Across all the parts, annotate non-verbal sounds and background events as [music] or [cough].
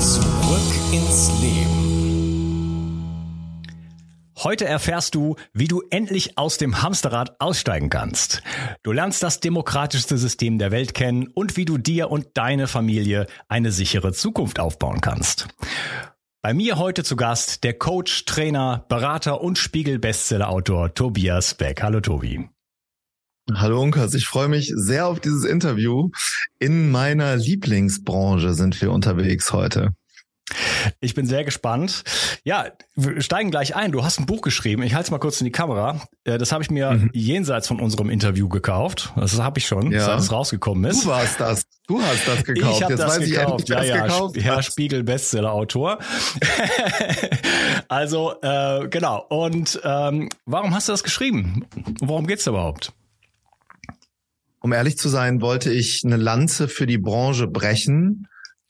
Zurück ins Leben. Heute erfährst du, wie du endlich aus dem Hamsterrad aussteigen kannst. Du lernst das demokratischste System der Welt kennen und wie du dir und deine Familie eine sichere Zukunft aufbauen kannst. Bei mir heute zu Gast der Coach, Trainer, Berater und Spiegel-Bestseller-Autor Tobias Beck. Hallo Tobi. Hallo Unkas, ich freue mich sehr auf dieses Interview. In meiner Lieblingsbranche sind wir unterwegs heute. Ich bin sehr gespannt. Ja, wir steigen gleich ein. Du hast ein Buch geschrieben. Ich halte es mal kurz in die Kamera. Äh, das habe ich mir mhm. jenseits von unserem Interview gekauft. Das habe ich schon, ja. seit es rausgekommen ist. Du warst das. Du hast das gekauft. Ich habe das gekauft. ja, ja. Gekauft ja, Spiegel Bestseller Autor. [laughs] also äh, genau. Und ähm, warum hast du das geschrieben? Worum geht's überhaupt? Um ehrlich zu sein, wollte ich eine Lanze für die Branche brechen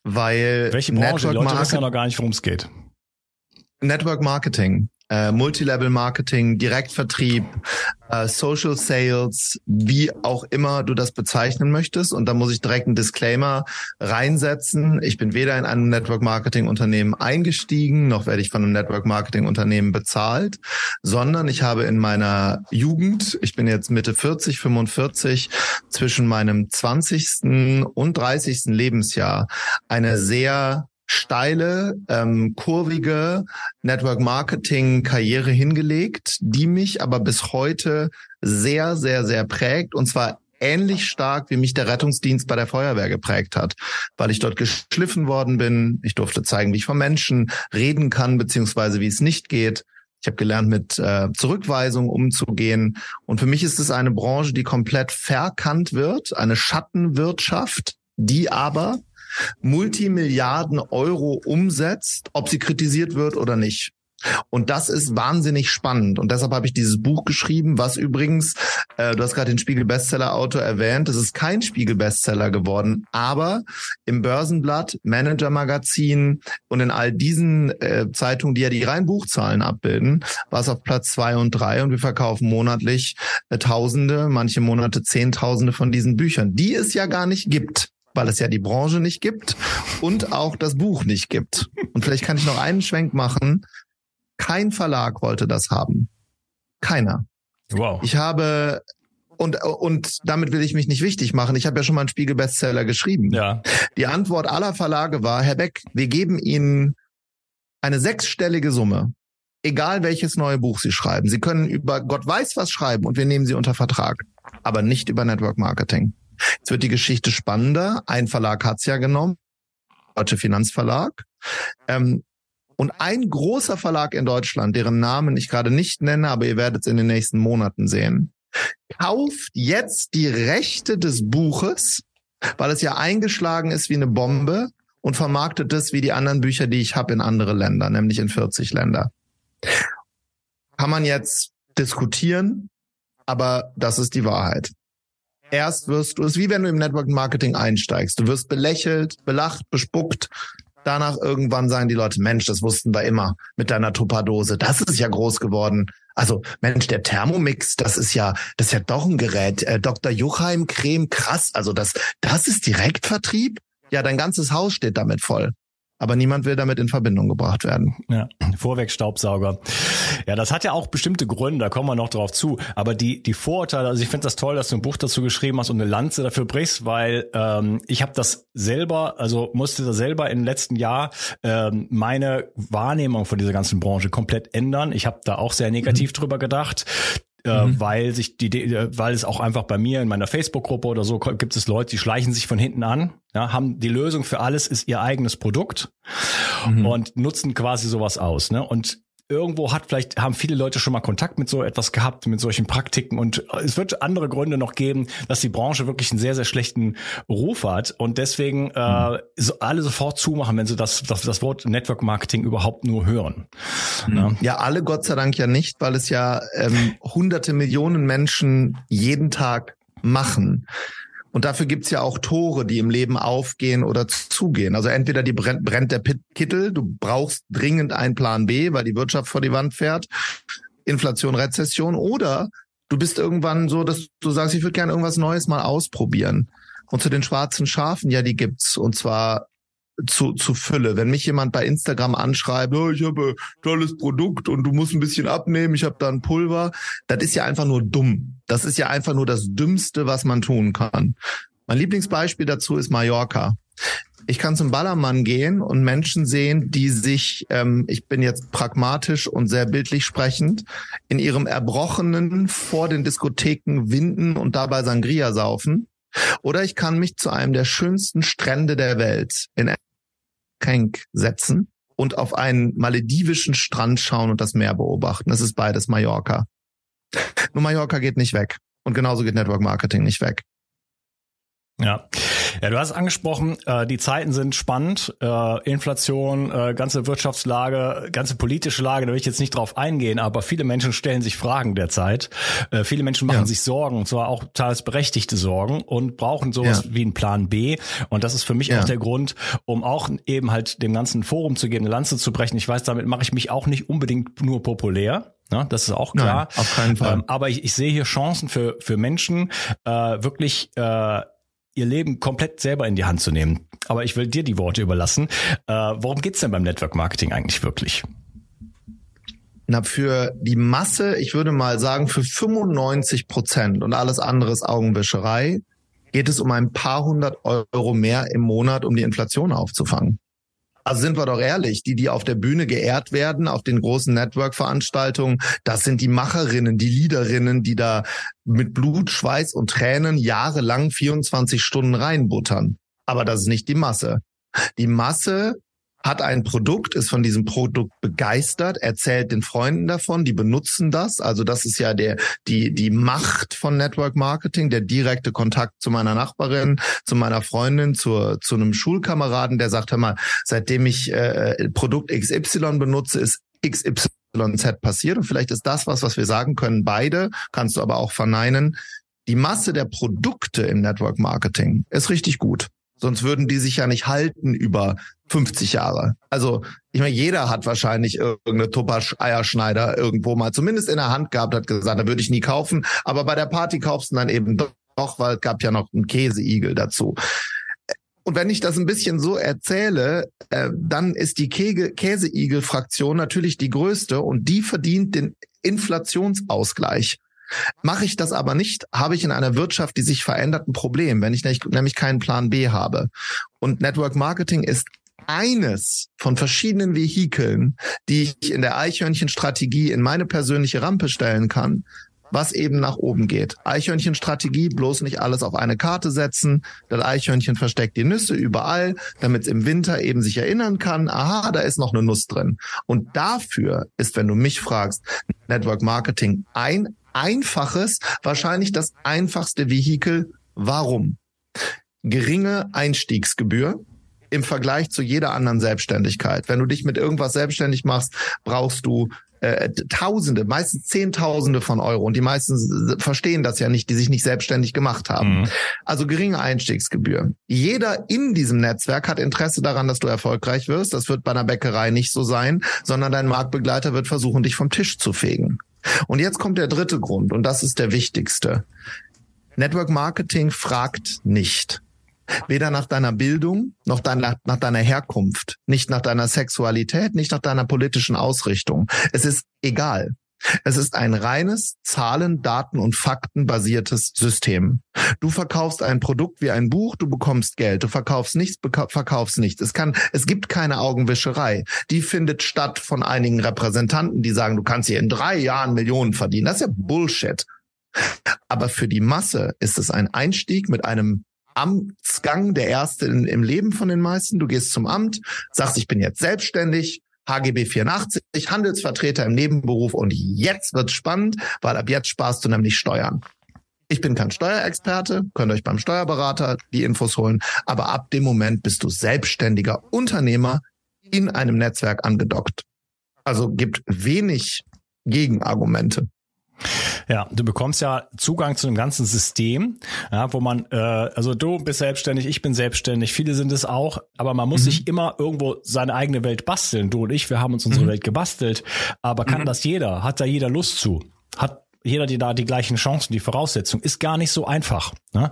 weil Welche Branche? Network Leute wissen ja noch gar nicht, worum es geht. Network Marketing äh, Multilevel-Marketing, Direktvertrieb, äh, Social Sales, wie auch immer du das bezeichnen möchtest. Und da muss ich direkt einen Disclaimer reinsetzen. Ich bin weder in einem Network-Marketing-Unternehmen eingestiegen, noch werde ich von einem Network-Marketing-Unternehmen bezahlt, sondern ich habe in meiner Jugend, ich bin jetzt Mitte 40, 45, zwischen meinem 20. und 30. Lebensjahr eine sehr steile, ähm, kurvige Network Marketing Karriere hingelegt, die mich aber bis heute sehr, sehr, sehr prägt und zwar ähnlich stark, wie mich der Rettungsdienst bei der Feuerwehr geprägt hat, weil ich dort geschliffen worden bin. Ich durfte zeigen, wie ich von Menschen reden kann, beziehungsweise wie es nicht geht. Ich habe gelernt, mit äh, Zurückweisung umzugehen. Und für mich ist es eine Branche, die komplett verkannt wird, eine Schattenwirtschaft, die aber Multimilliarden Euro umsetzt, ob sie kritisiert wird oder nicht. Und das ist wahnsinnig spannend. Und deshalb habe ich dieses Buch geschrieben, was übrigens, äh, du hast gerade den Spiegel-Bestseller-Autor erwähnt, es ist kein Spiegel-Bestseller geworden, aber im Börsenblatt, Manager-Magazin und in all diesen äh, Zeitungen, die ja die reinen Buchzahlen abbilden, war es auf Platz zwei und drei und wir verkaufen monatlich äh, Tausende, manche Monate Zehntausende von diesen Büchern, die es ja gar nicht gibt weil es ja die Branche nicht gibt und auch das Buch nicht gibt. Und vielleicht kann ich noch einen Schwenk machen. Kein Verlag wollte das haben. Keiner. Wow. Ich habe und und damit will ich mich nicht wichtig machen. Ich habe ja schon mal einen Spiegel Bestseller geschrieben. Ja. Die Antwort aller Verlage war: Herr Beck, wir geben Ihnen eine sechsstellige Summe, egal welches neue Buch Sie schreiben. Sie können über Gott weiß was schreiben und wir nehmen Sie unter Vertrag, aber nicht über Network Marketing. Jetzt wird die Geschichte spannender. Ein Verlag hat's ja genommen, Deutsche Finanzverlag. Ähm, und ein großer Verlag in Deutschland, deren Namen ich gerade nicht nenne, aber ihr werdet es in den nächsten Monaten sehen, kauft jetzt die Rechte des Buches, weil es ja eingeschlagen ist wie eine Bombe und vermarktet es wie die anderen Bücher, die ich habe in andere Länder, nämlich in 40 Länder. Kann man jetzt diskutieren, aber das ist die Wahrheit. Erst wirst du, es ist wie wenn du im Network Marketing einsteigst. Du wirst belächelt, belacht, bespuckt. Danach irgendwann sagen die Leute, Mensch, das wussten wir immer mit deiner Tupperdose. Das ist ja groß geworden. Also Mensch, der Thermomix, das ist ja, das ist ja doch ein Gerät. Äh, Dr. Juchheim Creme, krass. Also das, das ist Direktvertrieb. Ja, dein ganzes Haus steht damit voll aber niemand will damit in Verbindung gebracht werden. Ja, Vorwegstaubsauger. Ja, das hat ja auch bestimmte Gründe, da kommen wir noch drauf zu. Aber die, die Vorurteile, also ich finde das toll, dass du ein Buch dazu geschrieben hast und eine Lanze dafür brichst, weil ähm, ich habe das selber, also musste da selber im letzten Jahr ähm, meine Wahrnehmung von dieser ganzen Branche komplett ändern. Ich habe da auch sehr negativ mhm. drüber gedacht. Äh, mhm. weil sich die, äh, weil es auch einfach bei mir in meiner Facebook-Gruppe oder so gibt es Leute, die schleichen sich von hinten an, ja, haben die Lösung für alles ist ihr eigenes Produkt mhm. und nutzen quasi sowas aus, ne? Und irgendwo hat vielleicht, haben viele Leute schon mal Kontakt mit so etwas gehabt, mit solchen Praktiken und es wird andere Gründe noch geben, dass die Branche wirklich einen sehr, sehr schlechten Ruf hat und deswegen äh, mhm. so alle sofort zumachen, wenn sie das, das, das Wort Network Marketing überhaupt nur hören. Mhm. Ja. ja, alle Gott sei Dank ja nicht, weil es ja ähm, hunderte Millionen Menschen jeden Tag machen. Und dafür gibt's ja auch Tore, die im Leben aufgehen oder zugehen. Also entweder die brennt, brennt der Kittel, du brauchst dringend einen Plan B, weil die Wirtschaft vor die Wand fährt, Inflation, Rezession, oder du bist irgendwann so, dass du sagst, ich würde gerne irgendwas Neues mal ausprobieren. Und zu den schwarzen Schafen, ja, die gibt's. Und zwar zu, zu Fülle. Wenn mich jemand bei Instagram anschreibt, oh, ich habe tolles Produkt und du musst ein bisschen abnehmen, ich habe da ein Pulver, das ist ja einfach nur dumm. Das ist ja einfach nur das Dümmste, was man tun kann. Mein Lieblingsbeispiel dazu ist Mallorca. Ich kann zum Ballermann gehen und Menschen sehen, die sich, ähm, ich bin jetzt pragmatisch und sehr bildlich sprechend, in ihrem Erbrochenen vor den Diskotheken winden und dabei Sangria saufen. Oder ich kann mich zu einem der schönsten Strände der Welt in Kenk setzen und auf einen maledivischen Strand schauen und das Meer beobachten. Das ist beides Mallorca. [laughs] Nur Mallorca geht nicht weg. Und genauso geht Network Marketing nicht weg. Ja. ja, du hast angesprochen, äh, die Zeiten sind spannend, äh, Inflation, äh, ganze Wirtschaftslage, ganze politische Lage, da will ich jetzt nicht drauf eingehen, aber viele Menschen stellen sich Fragen derzeit. Äh, viele Menschen machen ja. sich Sorgen, und zwar auch teils berechtigte Sorgen und brauchen sowas ja. wie einen Plan B. Und das ist für mich ja. auch der Grund, um auch eben halt dem ganzen Forum zu gehen, eine Lanze zu brechen. Ich weiß, damit mache ich mich auch nicht unbedingt nur populär. Ja, das ist auch klar. Nein, auf keinen Fall. Ähm, aber ich, ich sehe hier Chancen für, für Menschen, äh, wirklich äh, ihr Leben komplett selber in die Hand zu nehmen. Aber ich will dir die Worte überlassen. Äh, worum geht's denn beim Network Marketing eigentlich wirklich? Na, für die Masse, ich würde mal sagen, für 95 Prozent und alles andere ist Augenwischerei, geht es um ein paar hundert Euro mehr im Monat, um die Inflation aufzufangen. Also sind wir doch ehrlich, die, die auf der Bühne geehrt werden, auf den großen Network-Veranstaltungen, das sind die Macherinnen, die Leaderinnen, die da mit Blut, Schweiß und Tränen jahrelang 24 Stunden reinbuttern. Aber das ist nicht die Masse. Die Masse hat ein Produkt, ist von diesem Produkt begeistert, erzählt den Freunden davon, die benutzen das. Also das ist ja der, die, die Macht von Network Marketing, der direkte Kontakt zu meiner Nachbarin, zu meiner Freundin, zu, zu einem Schulkameraden, der sagt, hör mal, seitdem ich äh, Produkt XY benutze, ist XYZ passiert. Und vielleicht ist das was, was wir sagen können, beide, kannst du aber auch verneinen. Die Masse der Produkte im Network Marketing ist richtig gut. Sonst würden die sich ja nicht halten über 50 Jahre. Also, ich meine, jeder hat wahrscheinlich irgendeine Tupper-Eierschneider irgendwo mal zumindest in der Hand gehabt, hat gesagt, da würde ich nie kaufen. Aber bei der Party kaufst du dann eben doch, weil es gab ja noch einen Käseigel dazu. Und wenn ich das ein bisschen so erzähle, äh, dann ist die Käseigel-Fraktion natürlich die größte und die verdient den Inflationsausgleich. Mache ich das aber nicht, habe ich in einer Wirtschaft, die sich verändert, ein Problem, wenn ich nämlich keinen Plan B habe. Und Network Marketing ist eines von verschiedenen Vehikeln, die ich in der Eichhörnchenstrategie in meine persönliche Rampe stellen kann, was eben nach oben geht. Eichhörnchenstrategie, bloß nicht alles auf eine Karte setzen. Das Eichhörnchen versteckt die Nüsse überall, damit es im Winter eben sich erinnern kann, aha, da ist noch eine Nuss drin. Und dafür ist, wenn du mich fragst, Network Marketing ein einfaches, wahrscheinlich das einfachste Vehikel. Warum? Geringe Einstiegsgebühr im Vergleich zu jeder anderen Selbstständigkeit. Wenn du dich mit irgendwas selbstständig machst, brauchst du äh, Tausende, meistens Zehntausende von Euro. Und die meisten verstehen das ja nicht, die sich nicht selbstständig gemacht haben. Mhm. Also geringe Einstiegsgebühr. Jeder in diesem Netzwerk hat Interesse daran, dass du erfolgreich wirst. Das wird bei einer Bäckerei nicht so sein, sondern dein Marktbegleiter wird versuchen, dich vom Tisch zu fegen. Und jetzt kommt der dritte Grund, und das ist der wichtigste. Network Marketing fragt nicht. Weder nach deiner Bildung noch deiner, nach deiner Herkunft, nicht nach deiner Sexualität, nicht nach deiner politischen Ausrichtung. Es ist egal. Es ist ein reines Zahlen, Daten und Fakten basiertes System. Du verkaufst ein Produkt wie ein Buch, du bekommst Geld. Du verkaufst nichts, verkaufst nichts. Es kann, es gibt keine Augenwischerei. Die findet statt von einigen Repräsentanten, die sagen, du kannst hier in drei Jahren Millionen verdienen. Das ist ja Bullshit. Aber für die Masse ist es ein Einstieg mit einem Amtsgang, der erste in, im Leben von den meisten. Du gehst zum Amt, sagst, ich bin jetzt selbstständig, HGB 84, Handelsvertreter im Nebenberuf und jetzt wird's spannend, weil ab jetzt sparst du nämlich Steuern. Ich bin kein Steuerexperte, könnt euch beim Steuerberater die Infos holen, aber ab dem Moment bist du selbstständiger Unternehmer in einem Netzwerk angedockt. Also gibt wenig Gegenargumente. Ja, du bekommst ja Zugang zu einem ganzen System, ja, wo man, äh, also du bist selbstständig, ich bin selbstständig, viele sind es auch, aber man muss mhm. sich immer irgendwo seine eigene Welt basteln. Du und ich, wir haben uns unsere mhm. Welt gebastelt, aber kann mhm. das jeder? Hat da jeder Lust zu? Hat jeder die da die gleichen Chancen, die Voraussetzung ist gar nicht so einfach. Ne?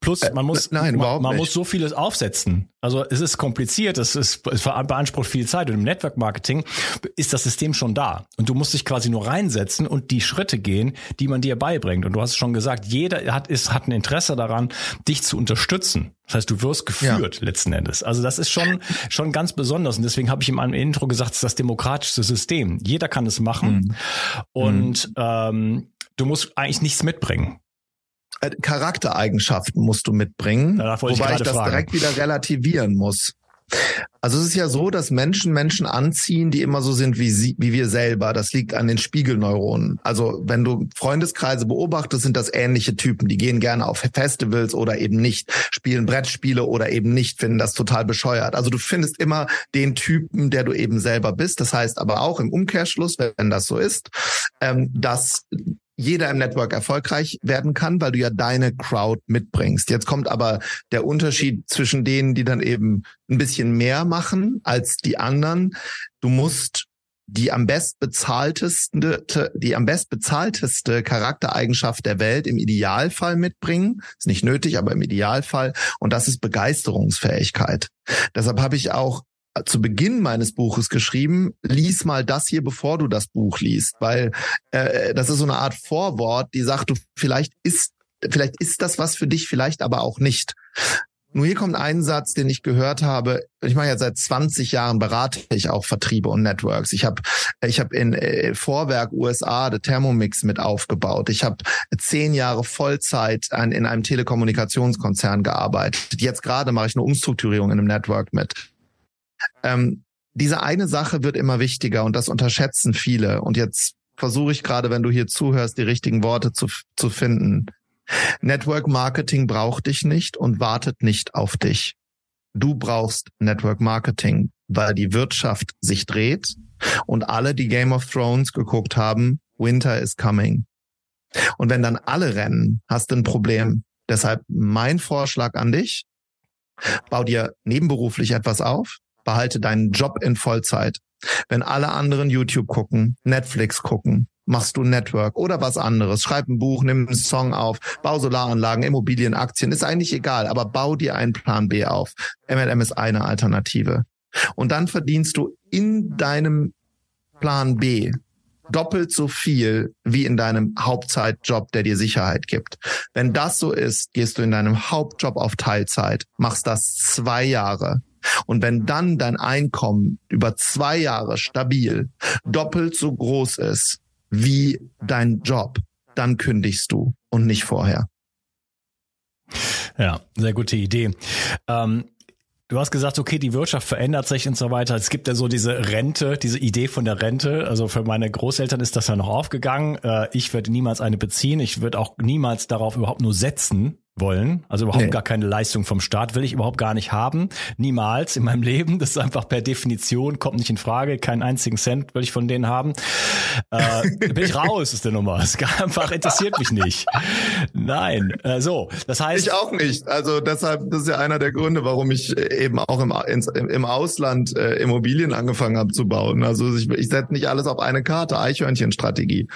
Plus äh, man muss Nein, man, man muss so vieles aufsetzen. Also es ist kompliziert, es ist es beansprucht viel Zeit und im Network Marketing ist das System schon da und du musst dich quasi nur reinsetzen und die Schritte gehen, die man dir beibringt. Und du hast schon gesagt, jeder hat ist hat ein Interesse daran, dich zu unterstützen. Das heißt, du wirst geführt ja. letzten Endes. Also das ist schon schon ganz besonders und deswegen habe ich in meinem Intro gesagt, es ist das demokratischste System. Jeder kann es machen mhm. und ähm, du musst eigentlich nichts mitbringen. Äh, Charaktereigenschaften musst du mitbringen, wobei ich, ich das fragen. direkt wieder relativieren muss. Also es ist ja so, dass Menschen Menschen anziehen, die immer so sind wie sie, wie wir selber. Das liegt an den Spiegelneuronen. Also wenn du Freundeskreise beobachtest, sind das ähnliche Typen. Die gehen gerne auf Festivals oder eben nicht, spielen Brettspiele oder eben nicht, finden das total bescheuert. Also du findest immer den Typen, der du eben selber bist. Das heißt aber auch im Umkehrschluss, wenn das so ist, ähm, dass jeder im Network erfolgreich werden kann, weil du ja deine Crowd mitbringst. Jetzt kommt aber der Unterschied zwischen denen, die dann eben ein bisschen mehr machen als die anderen. Du musst die am best bezahlteste, die am best bezahlteste Charaktereigenschaft der Welt im Idealfall mitbringen. Ist nicht nötig, aber im Idealfall. Und das ist Begeisterungsfähigkeit. Deshalb habe ich auch zu Beginn meines Buches geschrieben, lies mal das hier, bevor du das Buch liest, weil äh, das ist so eine Art Vorwort, die sagt, du vielleicht ist vielleicht ist das was für dich, vielleicht aber auch nicht. Nur hier kommt ein Satz, den ich gehört habe. Ich mache ja seit 20 Jahren berate ich auch Vertriebe und Networks. Ich habe ich habe in äh, Vorwerk USA der Thermomix mit aufgebaut. Ich habe zehn Jahre Vollzeit an, in einem Telekommunikationskonzern gearbeitet. Jetzt gerade mache ich eine Umstrukturierung in einem Network mit. Ähm, diese eine Sache wird immer wichtiger und das unterschätzen viele. Und jetzt versuche ich gerade, wenn du hier zuhörst, die richtigen Worte zu, zu finden. Network Marketing braucht dich nicht und wartet nicht auf dich. Du brauchst Network Marketing, weil die Wirtschaft sich dreht und alle, die Game of Thrones geguckt haben, Winter is coming. Und wenn dann alle rennen, hast du ein Problem. Deshalb mein Vorschlag an dich, bau dir nebenberuflich etwas auf, behalte deinen Job in Vollzeit. Wenn alle anderen YouTube gucken, Netflix gucken, machst du Network oder was anderes. Schreib ein Buch, nimm einen Song auf, bau Solaranlagen, Immobilien, Aktien, ist eigentlich egal, aber bau dir einen Plan B auf. MLM ist eine Alternative. Und dann verdienst du in deinem Plan B doppelt so viel wie in deinem Hauptzeitjob, der dir Sicherheit gibt. Wenn das so ist, gehst du in deinem Hauptjob auf Teilzeit, machst das zwei Jahre und wenn dann dein Einkommen über zwei Jahre stabil doppelt so groß ist wie dein Job, dann kündigst du und nicht vorher. Ja, sehr gute Idee. Ähm Du hast gesagt, okay, die Wirtschaft verändert sich und so weiter. Es gibt ja so diese Rente, diese Idee von der Rente. Also für meine Großeltern ist das ja noch aufgegangen. Äh, ich werde niemals eine beziehen. Ich würde auch niemals darauf überhaupt nur setzen, wollen. Also überhaupt nee. gar keine Leistung vom Staat will ich überhaupt gar nicht haben. Niemals in meinem [laughs] Leben. Das ist einfach per Definition, kommt nicht in Frage. Keinen einzigen Cent will ich von denen haben. Äh, bin ich [laughs] raus, ist der Nummer. Es einfach interessiert mich nicht. Nein. Äh, so, das heißt. Ich auch nicht. Also deshalb, das ist ja einer der Gründe, warum ich eben auch im, ins, im Ausland äh, Immobilien angefangen habe zu bauen. Also ich, ich setze nicht alles auf eine Karte, Eichhörnchenstrategie.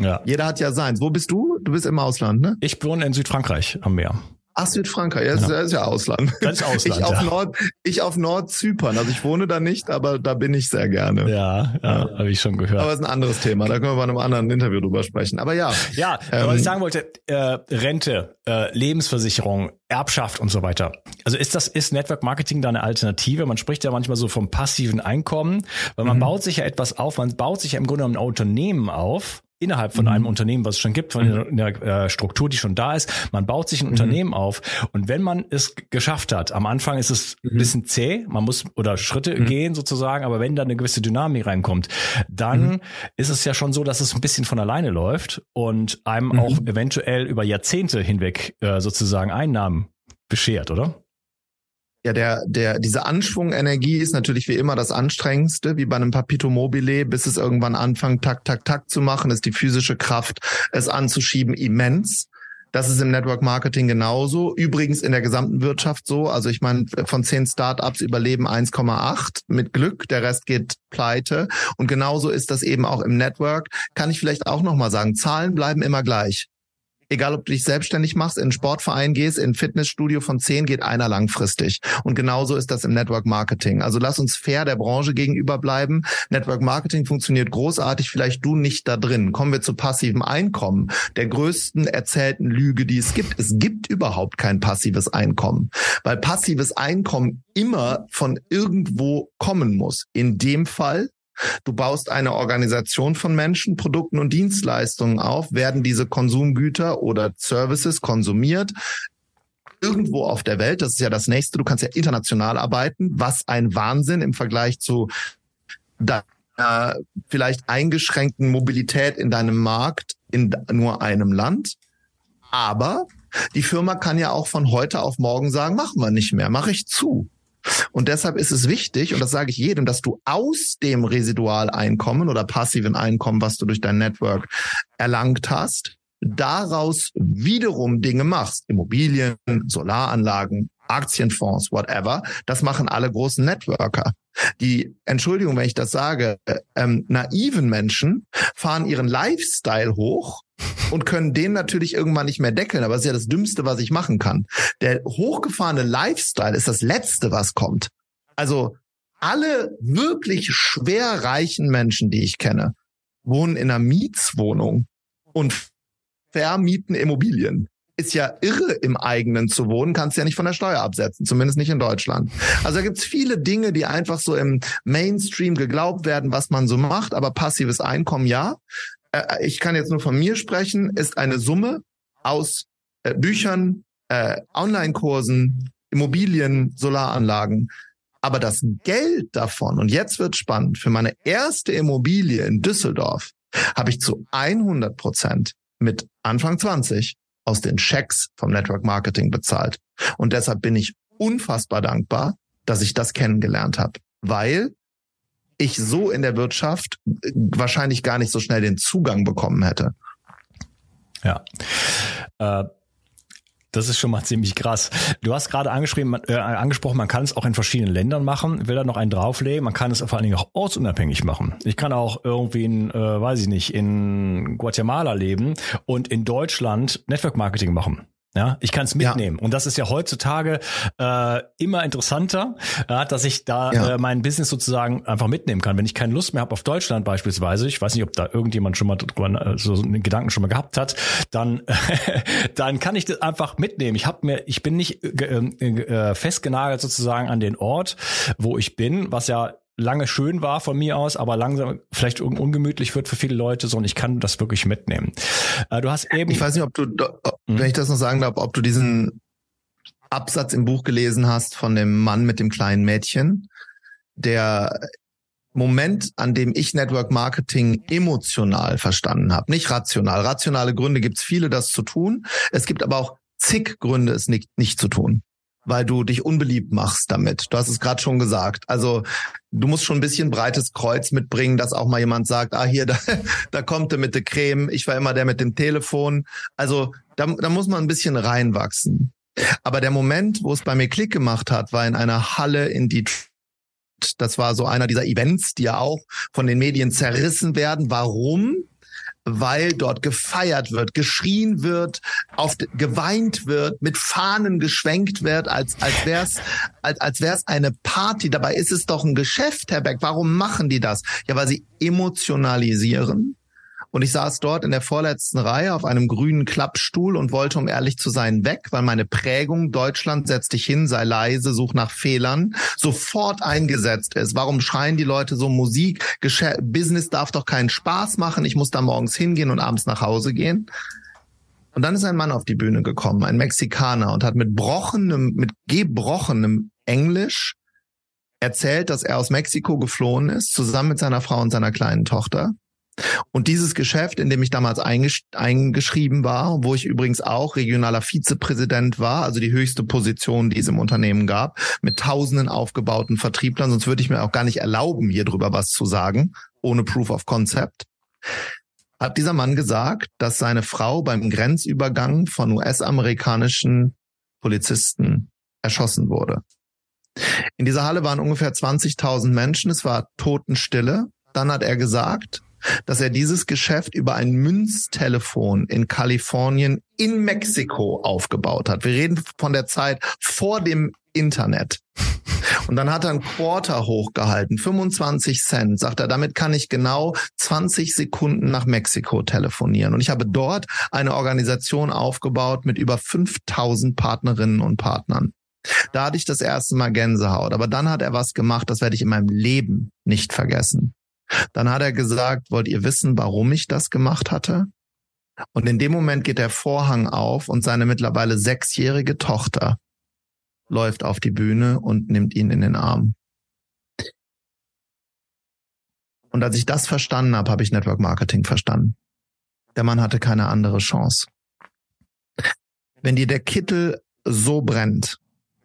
Ja. Jeder hat ja seins. Wo bist du? Du bist im Ausland, ne? Ich wohne in Südfrankreich am Meer. Ach, Südfrankreich, ja, das ja. ist ja Ausland. Das [laughs] ist Ausland. Ich auf, ja. Nord, ich auf Nordzypern. Also ich wohne da nicht, aber da bin ich sehr gerne. Ja, ja, ja. habe ich schon gehört. Aber es ist ein anderes Thema. Da können wir bei einem anderen Interview drüber sprechen. Aber ja. Ja, ähm, was ich sagen wollte, äh, Rente, äh, Lebensversicherung, Erbschaft und so weiter. Also ist das, ist Network Marketing da eine Alternative? Man spricht ja manchmal so vom passiven Einkommen, weil man mhm. baut sich ja etwas auf, man baut sich ja im Grunde genommen ein Unternehmen auf, innerhalb von mhm. einem Unternehmen, was es schon gibt, von mhm. der äh, Struktur, die schon da ist. Man baut sich ein mhm. Unternehmen auf und wenn man es geschafft hat, am Anfang ist es ein mhm. bisschen zäh, man muss oder Schritte mhm. gehen sozusagen, aber wenn da eine gewisse Dynamik reinkommt, dann mhm. ist es ja schon so, dass es ein bisschen von alleine läuft und einem auch eventuell über Jahrzehnte hinweg äh, sozusagen Einnahmen beschert, oder? Ja, der, der, diese Anschwungenergie ist natürlich wie immer das anstrengendste, wie bei einem Papito Mobile, bis es irgendwann anfängt, tak, tak, tak zu machen, ist die physische Kraft, es anzuschieben, immens. Das ist im Network Marketing genauso. Übrigens in der gesamten Wirtschaft so. Also ich meine, von zehn Startups überleben 1,8 mit Glück. Der Rest geht pleite. Und genauso ist das eben auch im Network. Kann ich vielleicht auch nochmal sagen. Zahlen bleiben immer gleich egal ob du dich selbstständig machst, in einen Sportverein gehst, in ein Fitnessstudio von zehn geht einer langfristig. Und genauso ist das im Network Marketing. Also lass uns fair der Branche gegenüber bleiben. Network Marketing funktioniert großartig, vielleicht du nicht da drin. Kommen wir zu passivem Einkommen, der größten erzählten Lüge, die es gibt. Es gibt überhaupt kein passives Einkommen, weil passives Einkommen immer von irgendwo kommen muss. In dem Fall Du baust eine Organisation von Menschen, Produkten und Dienstleistungen auf, werden diese Konsumgüter oder Services konsumiert, irgendwo auf der Welt. Das ist ja das nächste. Du kannst ja international arbeiten, was ein Wahnsinn im Vergleich zu deiner vielleicht eingeschränkten Mobilität in deinem Markt in nur einem Land. Aber die Firma kann ja auch von heute auf morgen sagen, machen wir nicht mehr, mache ich zu. Und deshalb ist es wichtig, und das sage ich jedem, dass du aus dem Residualeinkommen oder passiven Einkommen, was du durch dein Network erlangt hast, daraus wiederum Dinge machst. Immobilien, Solaranlagen, Aktienfonds, whatever. Das machen alle großen Networker. Die, Entschuldigung, wenn ich das sage, ähm, naiven Menschen fahren ihren Lifestyle hoch und können den natürlich irgendwann nicht mehr deckeln. Aber es ist ja das Dümmste, was ich machen kann. Der hochgefahrene Lifestyle ist das Letzte, was kommt. Also alle wirklich schwer reichen Menschen, die ich kenne, wohnen in einer Mietswohnung und vermieten Immobilien ist ja irre, im eigenen zu wohnen, kannst ja nicht von der Steuer absetzen, zumindest nicht in Deutschland. Also da gibt's viele Dinge, die einfach so im Mainstream geglaubt werden, was man so macht, aber passives Einkommen ja. Äh, ich kann jetzt nur von mir sprechen, ist eine Summe aus äh, Büchern, äh, Online-Kursen, Immobilien, Solaranlagen. Aber das Geld davon, und jetzt wird spannend, für meine erste Immobilie in Düsseldorf habe ich zu 100 Prozent mit Anfang 20 aus den Checks vom Network Marketing bezahlt. Und deshalb bin ich unfassbar dankbar, dass ich das kennengelernt habe, weil ich so in der Wirtschaft wahrscheinlich gar nicht so schnell den Zugang bekommen hätte. Ja. Äh das ist schon mal ziemlich krass. Du hast gerade angeschrieben, äh, angesprochen, man kann es auch in verschiedenen Ländern machen. Will da noch einen drauflegen. Man kann es vor allen Dingen auch ortsunabhängig machen. Ich kann auch irgendwie in, äh, weiß ich nicht, in Guatemala leben und in Deutschland Network Marketing machen. Ja, ich kann es mitnehmen. Ja. Und das ist ja heutzutage äh, immer interessanter, äh, dass ich da ja. äh, mein Business sozusagen einfach mitnehmen kann. Wenn ich keine Lust mehr habe auf Deutschland beispielsweise, ich weiß nicht, ob da irgendjemand schon mal äh, so einen Gedanken schon mal gehabt hat, dann, [laughs] dann kann ich das einfach mitnehmen. Ich habe mir, ich bin nicht äh, äh, festgenagelt sozusagen an den Ort, wo ich bin, was ja lange schön war von mir aus, aber langsam vielleicht ungemütlich wird für viele Leute so und ich kann das wirklich mitnehmen. Äh, du hast eben. Ich weiß nicht, ob du, wenn ich das noch sagen darf, ob du diesen Absatz im Buch gelesen hast von dem Mann mit dem kleinen Mädchen, der Moment, an dem ich Network Marketing emotional verstanden habe, nicht rational. Rationale Gründe gibt es viele, das zu tun. Es gibt aber auch zig Gründe, es nicht, nicht zu tun, weil du dich unbeliebt machst damit. Du hast es gerade schon gesagt. Also du musst schon ein bisschen breites Kreuz mitbringen, dass auch mal jemand sagt, ah hier, [laughs] da, da kommt der mit der Creme, ich war immer der mit dem Telefon. Also da, da muss man ein bisschen reinwachsen. Aber der Moment, wo es bei mir Klick gemacht hat, war in einer Halle in Detroit das war so einer dieser Events, die ja auch von den Medien zerrissen werden. Warum? Weil dort gefeiert wird, geschrien wird, auf, geweint wird, mit Fahnen geschwenkt wird, als, als wär's, als, als wär's eine Party. Dabei ist es doch ein Geschäft, Herr Beck. Warum machen die das? Ja, weil sie emotionalisieren und ich saß dort in der vorletzten Reihe auf einem grünen Klappstuhl und wollte, um ehrlich zu sein, weg, weil meine Prägung Deutschland setz dich hin, sei leise, such nach Fehlern, sofort eingesetzt ist. Warum schreien die Leute so Musik? Gesche Business darf doch keinen Spaß machen. Ich muss da morgens hingehen und abends nach Hause gehen. Und dann ist ein Mann auf die Bühne gekommen, ein Mexikaner, und hat mit brochenem, mit gebrochenem Englisch erzählt, dass er aus Mexiko geflohen ist, zusammen mit seiner Frau und seiner kleinen Tochter und dieses Geschäft, in dem ich damals eingesch eingeschrieben war, wo ich übrigens auch regionaler Vizepräsident war, also die höchste Position, die es im Unternehmen gab, mit tausenden aufgebauten Vertrieblern, sonst würde ich mir auch gar nicht erlauben, hier drüber was zu sagen, ohne Proof of Concept, hat dieser Mann gesagt, dass seine Frau beim Grenzübergang von US-amerikanischen Polizisten erschossen wurde. In dieser Halle waren ungefähr 20.000 Menschen, es war Totenstille. Dann hat er gesagt, dass er dieses Geschäft über ein Münztelefon in Kalifornien in Mexiko aufgebaut hat. Wir reden von der Zeit vor dem Internet. Und dann hat er ein Quarter hochgehalten, 25 Cent, sagt er, damit kann ich genau 20 Sekunden nach Mexiko telefonieren. Und ich habe dort eine Organisation aufgebaut mit über 5000 Partnerinnen und Partnern. Da hatte ich das erste Mal Gänsehaut. Aber dann hat er was gemacht, das werde ich in meinem Leben nicht vergessen. Dann hat er gesagt, wollt ihr wissen, warum ich das gemacht hatte? Und in dem Moment geht der Vorhang auf und seine mittlerweile sechsjährige Tochter läuft auf die Bühne und nimmt ihn in den Arm. Und als ich das verstanden habe, habe ich Network Marketing verstanden. Der Mann hatte keine andere Chance. Wenn dir der Kittel so brennt,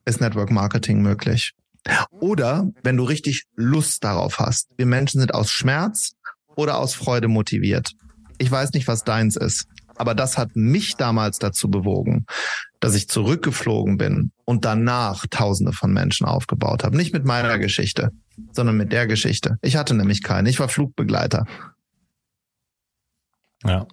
ist Network Marketing möglich. Oder wenn du richtig Lust darauf hast. Wir Menschen sind aus Schmerz oder aus Freude motiviert. Ich weiß nicht, was deins ist, aber das hat mich damals dazu bewogen, dass ich zurückgeflogen bin und danach Tausende von Menschen aufgebaut habe. Nicht mit meiner Geschichte, sondern mit der Geschichte. Ich hatte nämlich keine. Ich war Flugbegleiter. Ja,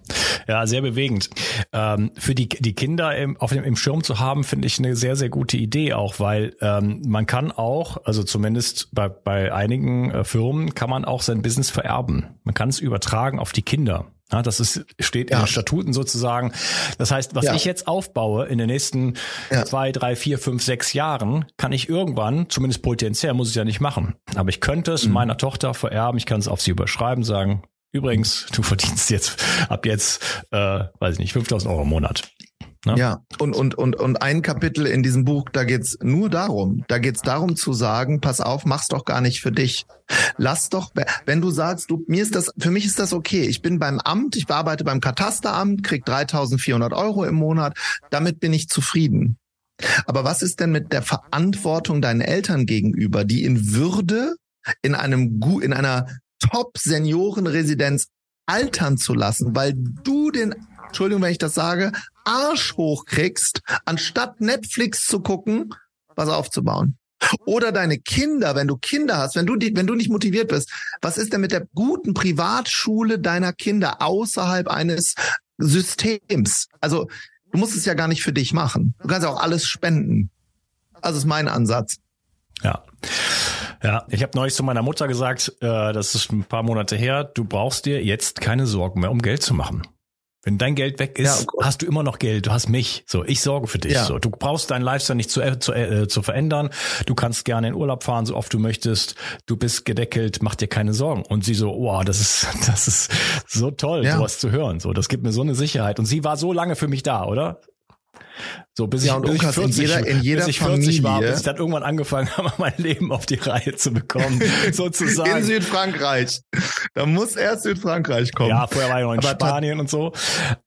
ja, sehr bewegend. Ähm, für die, die Kinder im, auf dem, im Schirm zu haben, finde ich eine sehr, sehr gute Idee auch, weil ähm, man kann auch, also zumindest bei, bei einigen äh, Firmen, kann man auch sein Business vererben. Man kann es übertragen auf die Kinder. Ja, das ist, steht ja. in den Statuten sozusagen. Das heißt, was ja. ich jetzt aufbaue in den nächsten ja. zwei, drei, vier, fünf, sechs Jahren, kann ich irgendwann, zumindest potenziell, muss ich ja nicht machen. Aber ich könnte es mhm. meiner Tochter vererben, ich kann es auf sie überschreiben, sagen, Übrigens, du verdienst jetzt ab jetzt, äh, weiß ich nicht, 5000 Euro im Monat. Ne? Ja, und, und, und, und ein Kapitel in diesem Buch, da geht's nur darum. Da geht's darum zu sagen, pass auf, mach's doch gar nicht für dich. Lass doch, wenn du sagst, du, mir ist das, für mich ist das okay. Ich bin beim Amt, ich bearbeite beim Katasteramt, krieg 3400 Euro im Monat. Damit bin ich zufrieden. Aber was ist denn mit der Verantwortung deinen Eltern gegenüber, die in Würde in einem, in einer Top-Seniorenresidenz altern zu lassen, weil du den, Entschuldigung, wenn ich das sage, Arsch hochkriegst, anstatt Netflix zu gucken, was aufzubauen. Oder deine Kinder, wenn du Kinder hast, wenn du die, wenn du nicht motiviert bist, was ist denn mit der guten Privatschule deiner Kinder außerhalb eines Systems? Also, du musst es ja gar nicht für dich machen. Du kannst auch alles spenden. Also ist mein Ansatz. Ja. Ja, ich habe neulich zu meiner Mutter gesagt, äh, das ist ein paar Monate her, du brauchst dir jetzt keine Sorgen mehr, um Geld zu machen. Wenn dein Geld weg ist, ja, oh hast du immer noch Geld. Du hast mich. So, ich sorge für dich. Ja. So, du brauchst deinen Lifestyle nicht zu, äh, zu, äh, zu verändern. Du kannst gerne in Urlaub fahren, so oft du möchtest. Du bist gedeckelt. Mach dir keine Sorgen. Und sie so, wow, das ist, [laughs] das ist so toll, ja. sowas zu hören. So, das gibt mir so eine Sicherheit. Und sie war so lange für mich da, oder? So bis ja, ich, bis ich 40, in jeder, in jeder bis ich 40 Familie, war, bis ich dann irgendwann angefangen habe, mein Leben auf die Reihe zu bekommen, [laughs] sozusagen. In Südfrankreich. Da muss erst Südfrankreich kommen. Ja, vorher war ich noch in Aber Spanien und so.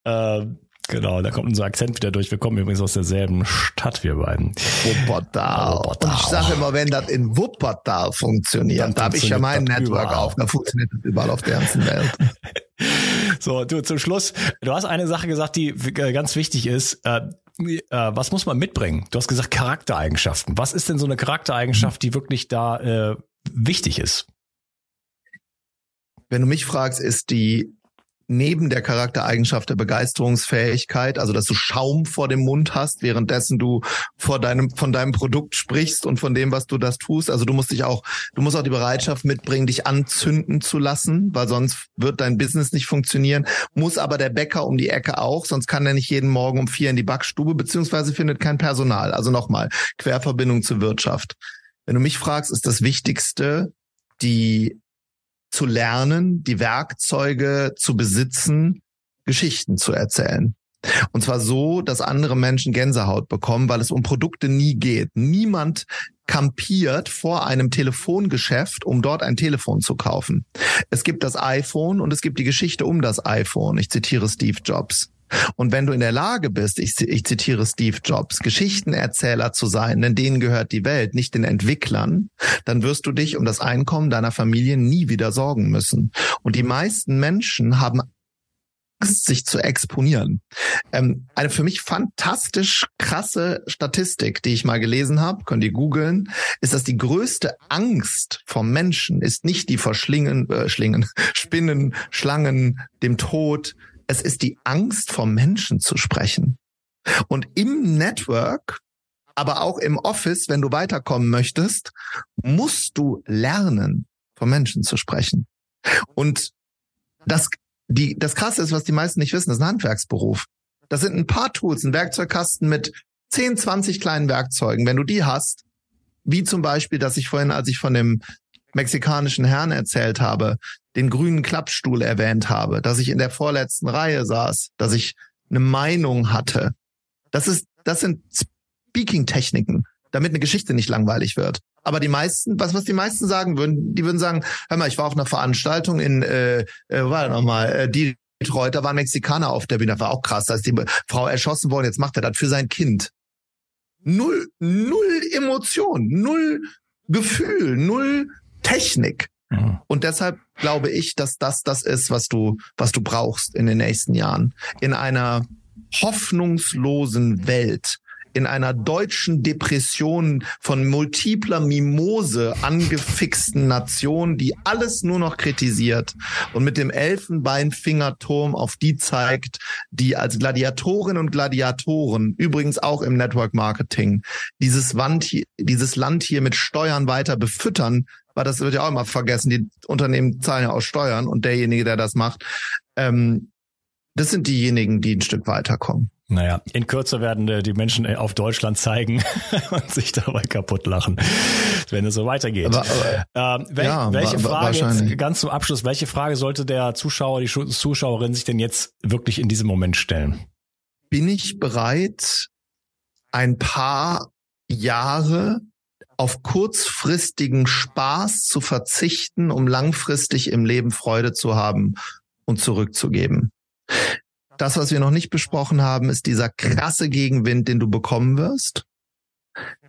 Äh, Genau, da kommt unser Akzent wieder durch. Wir kommen übrigens aus derselben Stadt, wir beiden. Wuppertal. Wuppertal. Und ich sage immer, wenn das in Wuppertal funktioniert, dann da habe ich ja mein Network überall. auf. Da funktioniert das überall auf der ganzen Welt. [laughs] so, du zum Schluss. Du hast eine Sache gesagt, die äh, ganz wichtig ist. Äh, was muss man mitbringen? Du hast gesagt Charaktereigenschaften. Was ist denn so eine Charaktereigenschaft, die wirklich da äh, wichtig ist? Wenn du mich fragst, ist die neben der Charaktereigenschaft der Begeisterungsfähigkeit, also dass du Schaum vor dem Mund hast, währenddessen du vor deinem, von deinem Produkt sprichst und von dem, was du das tust. Also du musst dich auch, du musst auch die Bereitschaft mitbringen, dich anzünden zu lassen, weil sonst wird dein Business nicht funktionieren. Muss aber der Bäcker um die Ecke auch, sonst kann er nicht jeden Morgen um vier in die Backstube, beziehungsweise findet kein Personal. Also nochmal, Querverbindung zur Wirtschaft. Wenn du mich fragst, ist das Wichtigste die zu lernen, die Werkzeuge zu besitzen, Geschichten zu erzählen. Und zwar so, dass andere Menschen Gänsehaut bekommen, weil es um Produkte nie geht. Niemand kampiert vor einem Telefongeschäft, um dort ein Telefon zu kaufen. Es gibt das iPhone und es gibt die Geschichte um das iPhone. Ich zitiere Steve Jobs. Und wenn du in der Lage bist, ich, ich zitiere Steve Jobs, Geschichtenerzähler zu sein, denn denen gehört die Welt, nicht den Entwicklern, dann wirst du dich um das Einkommen deiner Familie nie wieder sorgen müssen. Und die meisten Menschen haben Angst, sich zu exponieren. Ähm, eine für mich fantastisch krasse Statistik, die ich mal gelesen habe, könnt ihr googeln, ist, dass die größte Angst vom Menschen ist nicht die vor Schlingen, äh, Schlingen, [laughs] Spinnen, Schlangen, dem Tod, es ist die Angst vom Menschen zu sprechen. Und im Network, aber auch im Office, wenn du weiterkommen möchtest, musst du lernen, vom Menschen zu sprechen. Und das, die, das Krasse ist, was die meisten nicht wissen, das ist ein Handwerksberuf. Das sind ein paar Tools, ein Werkzeugkasten mit 10, 20 kleinen Werkzeugen. Wenn du die hast, wie zum Beispiel, dass ich vorhin, als ich von dem mexikanischen Herrn erzählt habe, den grünen Klappstuhl erwähnt habe, dass ich in der vorletzten Reihe saß, dass ich eine Meinung hatte. Das ist, das sind Speaking-Techniken, damit eine Geschichte nicht langweilig wird. Aber die meisten, was, was die meisten sagen würden, die würden sagen, hör mal, ich war auf einer Veranstaltung in, äh, äh war nochmal, äh, die Detroit, da waren Mexikaner auf der Bühne, war auch krass, da ist die Frau erschossen worden, jetzt macht er das für sein Kind. Null, null Emotion, null Gefühl, null Technik. Mhm. Und deshalb glaube ich, dass das das ist, was du, was du brauchst in den nächsten Jahren. In einer hoffnungslosen Welt, in einer deutschen Depression von multipler Mimose angefixten Nation, die alles nur noch kritisiert und mit dem Elfenbeinfingerturm auf die zeigt, die als Gladiatorinnen und Gladiatoren, übrigens auch im Network Marketing, dieses, Wand hier, dieses Land hier mit Steuern weiter befüttern, weil das wird ja auch immer vergessen, die Unternehmen zahlen ja auch Steuern und derjenige, der das macht, ähm, das sind diejenigen, die ein Stück weiterkommen. Naja, in Kürze werden äh, die Menschen äh, auf Deutschland zeigen [laughs] und sich dabei kaputt lachen, wenn es so weitergeht. Aber, aber, ähm, wel ja, welche Frage, jetzt, ganz zum Abschluss, welche Frage sollte der Zuschauer, die Zuschauerin sich denn jetzt wirklich in diesem Moment stellen? Bin ich bereit, ein paar Jahre auf kurzfristigen Spaß zu verzichten, um langfristig im Leben Freude zu haben und zurückzugeben? Das, was wir noch nicht besprochen haben, ist dieser krasse Gegenwind, den du bekommen wirst.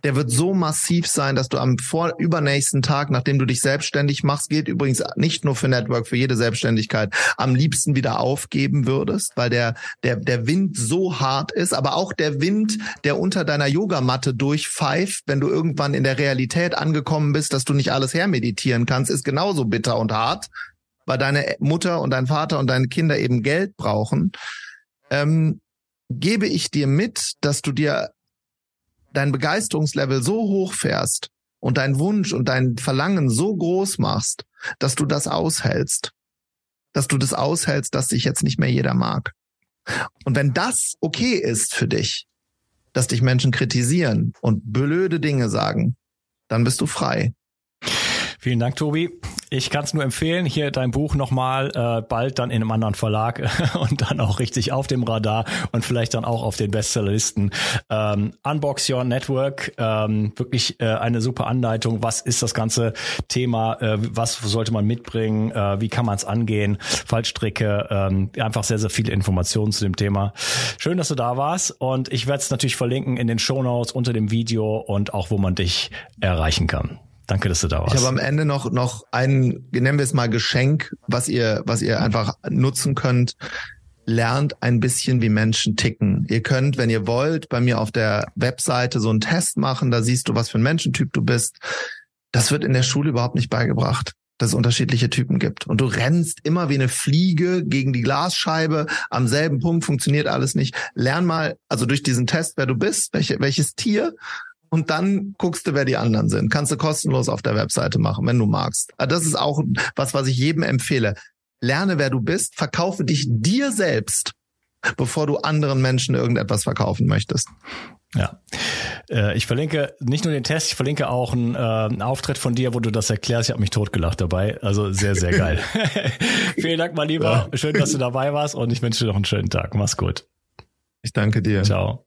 Der wird so massiv sein, dass du am vor übernächsten Tag, nachdem du dich selbstständig machst, geht übrigens nicht nur für Network, für jede Selbstständigkeit, am liebsten wieder aufgeben würdest, weil der, der, der Wind so hart ist, aber auch der Wind, der unter deiner Yogamatte durchpfeift, wenn du irgendwann in der Realität angekommen bist, dass du nicht alles hermeditieren kannst, ist genauso bitter und hart, weil deine Mutter und dein Vater und deine Kinder eben Geld brauchen ähm, gebe ich dir mit, dass du dir dein Begeisterungslevel so hoch fährst und dein Wunsch und dein Verlangen so groß machst, dass du das aushältst. Dass du das aushältst, dass dich jetzt nicht mehr jeder mag. Und wenn das okay ist für dich, dass dich Menschen kritisieren und blöde Dinge sagen, dann bist du frei. Vielen Dank, Tobi. Ich kann es nur empfehlen, hier dein Buch nochmal, äh, bald dann in einem anderen Verlag [laughs] und dann auch richtig auf dem Radar und vielleicht dann auch auf den Bestsellerlisten. Ähm, Unbox Your Network, ähm, wirklich äh, eine super Anleitung. Was ist das ganze Thema? Äh, was sollte man mitbringen? Äh, wie kann man es angehen? Fallstricke, ähm, einfach sehr, sehr viele Informationen zu dem Thema. Schön, dass du da warst und ich werde es natürlich verlinken in den Show Notes unter dem Video und auch, wo man dich erreichen kann. Danke, dass du da warst. Ich habe am Ende noch, noch ein, nennen wir es mal Geschenk, was ihr, was ihr einfach nutzen könnt. Lernt ein bisschen, wie Menschen ticken. Ihr könnt, wenn ihr wollt, bei mir auf der Webseite so einen Test machen. Da siehst du, was für ein Menschentyp du bist. Das wird in der Schule überhaupt nicht beigebracht dass es unterschiedliche Typen gibt. Und du rennst immer wie eine Fliege gegen die Glasscheibe. Am selben Punkt funktioniert alles nicht. Lern mal, also durch diesen Test, wer du bist, welche, welches Tier und dann guckst du, wer die anderen sind. Kannst du kostenlos auf der Webseite machen, wenn du magst. Ah, das ist auch was, was ich jedem empfehle. Lerne, wer du bist, verkaufe dich dir selbst, bevor du anderen Menschen irgendetwas verkaufen möchtest. Ja, äh, ich verlinke nicht nur den Test, ich verlinke auch einen, äh, einen Auftritt von dir, wo du das erklärst. Ich habe mich totgelacht dabei. Also sehr, sehr geil. [laughs] Vielen Dank, mein Lieber. Ja. Schön, dass du dabei warst und ich wünsche dir noch einen schönen Tag. Mach's gut. Ich danke dir. Ciao.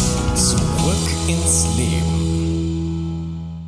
Zurück ins Leben.